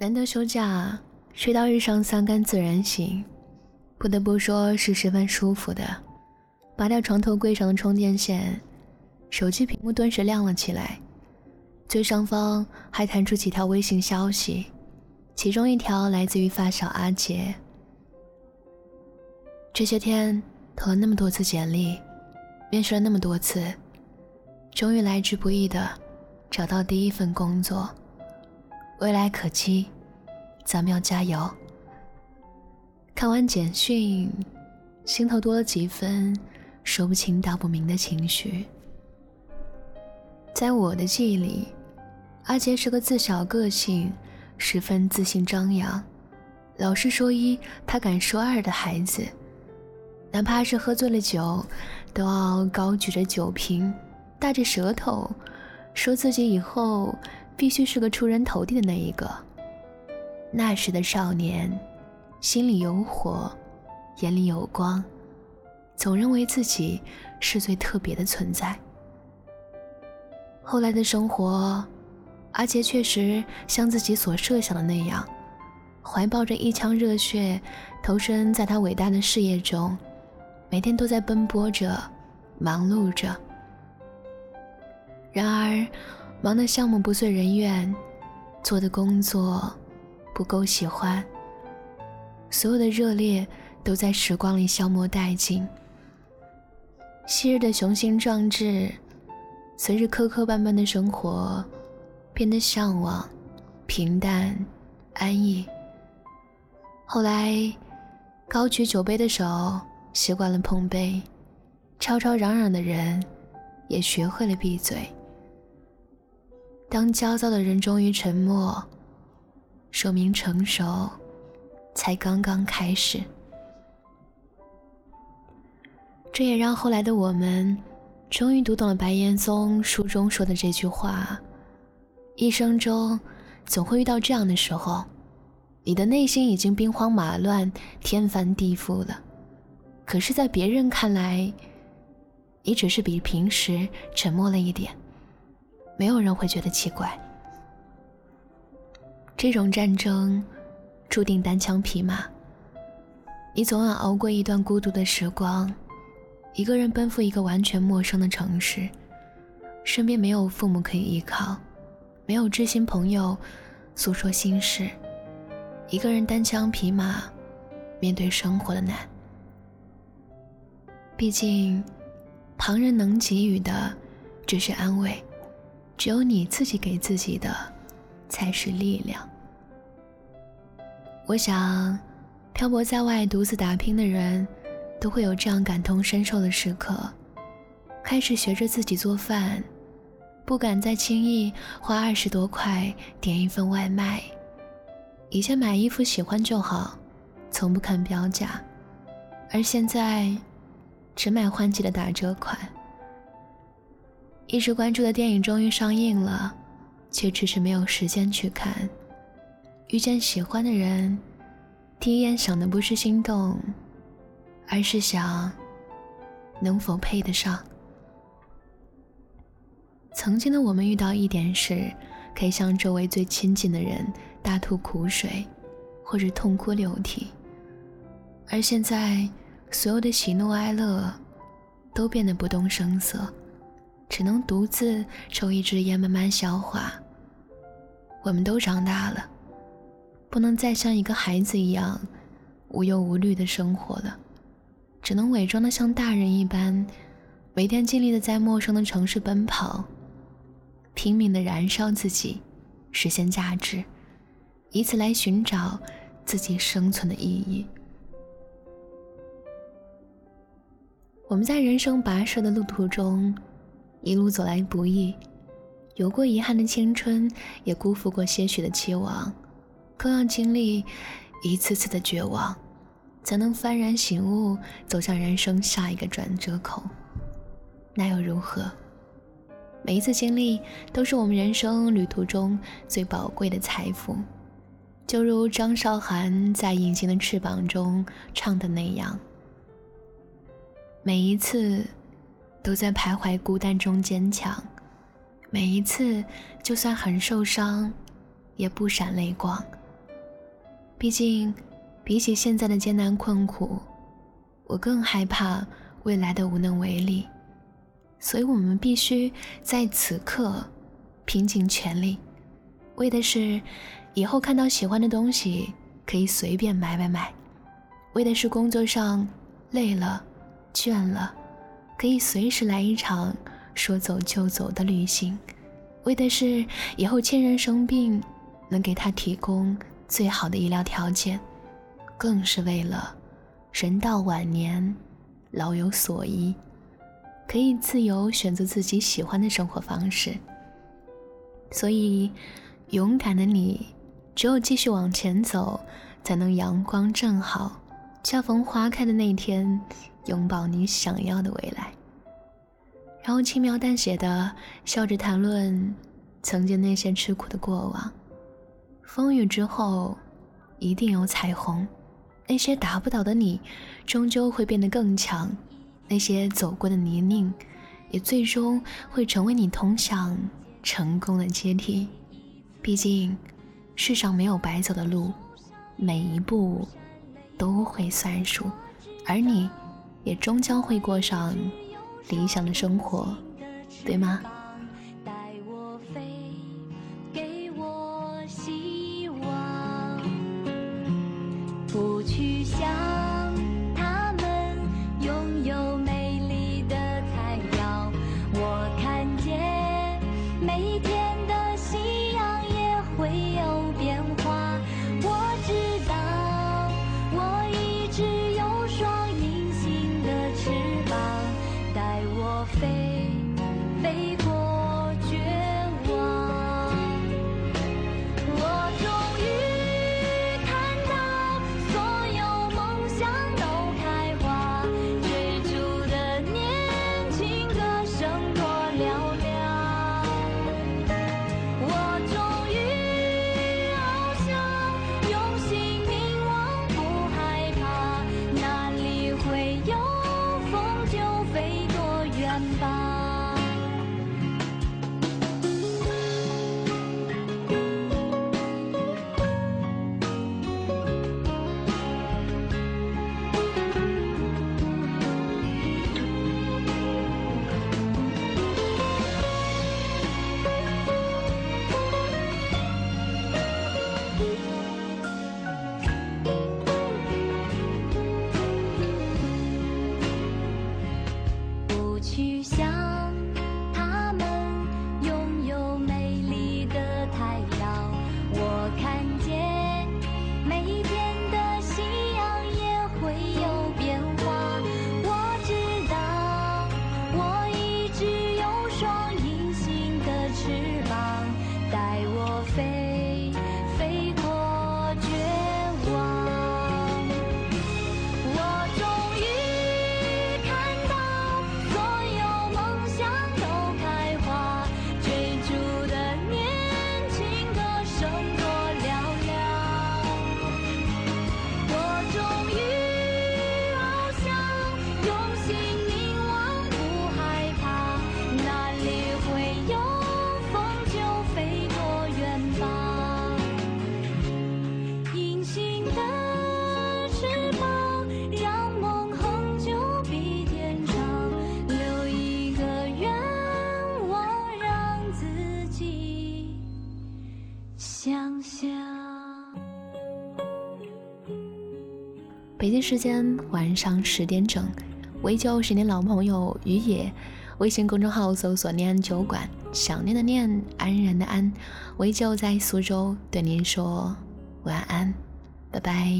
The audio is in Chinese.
难得休假，睡到日上三竿自然醒，不得不说是十分舒服的。拔掉床头柜上的充电线，手机屏幕顿时亮了起来，最上方还弹出几条微信消息，其中一条来自于发小阿杰。这些天投了那么多次简历，面试了那么多次，终于来之不易的找到第一份工作。未来可期，咱们要加油。看完简讯，心头多了几分说不清道不明的情绪。在我的记忆里，阿杰是个自小个性十分自信张扬、老师说一他敢说二的孩子，哪怕是喝醉了酒，都要高举着酒瓶，大着舌头，说自己以后。必须是个出人头地的那一个。那时的少年，心里有火，眼里有光，总认为自己是最特别的存在。后来的生活，阿杰确实像自己所设想的那样，怀抱着一腔热血，投身在他伟大的事业中，每天都在奔波着，忙碌着。然而，忙的项目不遂人愿，做的工作不够喜欢，所有的热烈都在时光里消磨殆尽。昔日的雄心壮志，随着磕磕绊绊的生活，变得向往、平淡、安逸。后来，高举酒杯的手习惯了碰杯，吵吵嚷嚷的人也学会了闭嘴。当焦躁的人终于沉默，说明成熟才刚刚开始。这也让后来的我们终于读懂了白岩松书中说的这句话：一生中总会遇到这样的时候，你的内心已经兵荒马乱、天翻地覆了，可是，在别人看来，你只是比平时沉默了一点。没有人会觉得奇怪。这种战争注定单枪匹马，你总要熬过一段孤独的时光，一个人奔赴一个完全陌生的城市，身边没有父母可以依靠，没有知心朋友诉说心事，一个人单枪匹马面对生活的难。毕竟，旁人能给予的只是安慰。只有你自己给自己的，才是力量。我想，漂泊在外独自打拼的人，都会有这样感同身受的时刻。开始学着自己做饭，不敢再轻易花二十多块点一份外卖。以前买衣服喜欢就好，从不看标价，而现在，只买换季的打折款。一直关注的电影终于上映了，却迟迟没有时间去看。遇见喜欢的人，第一眼想的不是心动，而是想能否配得上。曾经的我们遇到一点事，可以向周围最亲近的人大吐苦水，或者痛哭流涕；而现在，所有的喜怒哀乐都变得不动声色。只能独自抽一支烟，慢慢消化。我们都长大了，不能再像一个孩子一样无忧无虑的生活了，只能伪装的像大人一般，每天尽力的在陌生的城市奔跑，拼命的燃烧自己，实现价值，以此来寻找自己生存的意义。我们在人生跋涉的路途中。一路走来不易，有过遗憾的青春，也辜负过些许的期望，更要经历一次次的绝望，才能幡然醒悟，走向人生下一个转折口。那又如何？每一次经历都是我们人生旅途中最宝贵的财富。就如张韶涵在《隐形的翅膀》中唱的那样，每一次。都在徘徊孤单中坚强，每一次就算很受伤，也不闪泪光。毕竟，比起现在的艰难困苦，我更害怕未来的无能为力。所以，我们必须在此刻拼尽全力，为的是以后看到喜欢的东西可以随便买买买；为的是工作上累了、倦了，可以随时来一场说走就走的旅行；为的是以后亲人生病，能给他提供最好的医疗条件；更是为了人到晚年老有所依。可以自由选择自己喜欢的生活方式，所以勇敢的你，只有继续往前走，才能阳光正好，恰逢花开的那天，拥抱你想要的未来。然后轻描淡写的笑着谈论曾经那些吃苦的过往，风雨之后一定有彩虹，那些打不倒的你，终究会变得更强。那些走过的泥泞，也最终会成为你通向成功的阶梯。毕竟，世上没有白走的路，每一步都会算数，而你，也终将会过上理想的生活，对吗？北京时间晚上十点整，围旧十年老朋友于野，微信公众号搜索“念安酒馆”，想念的念，安然的安，围旧在苏州对您说晚安，拜拜。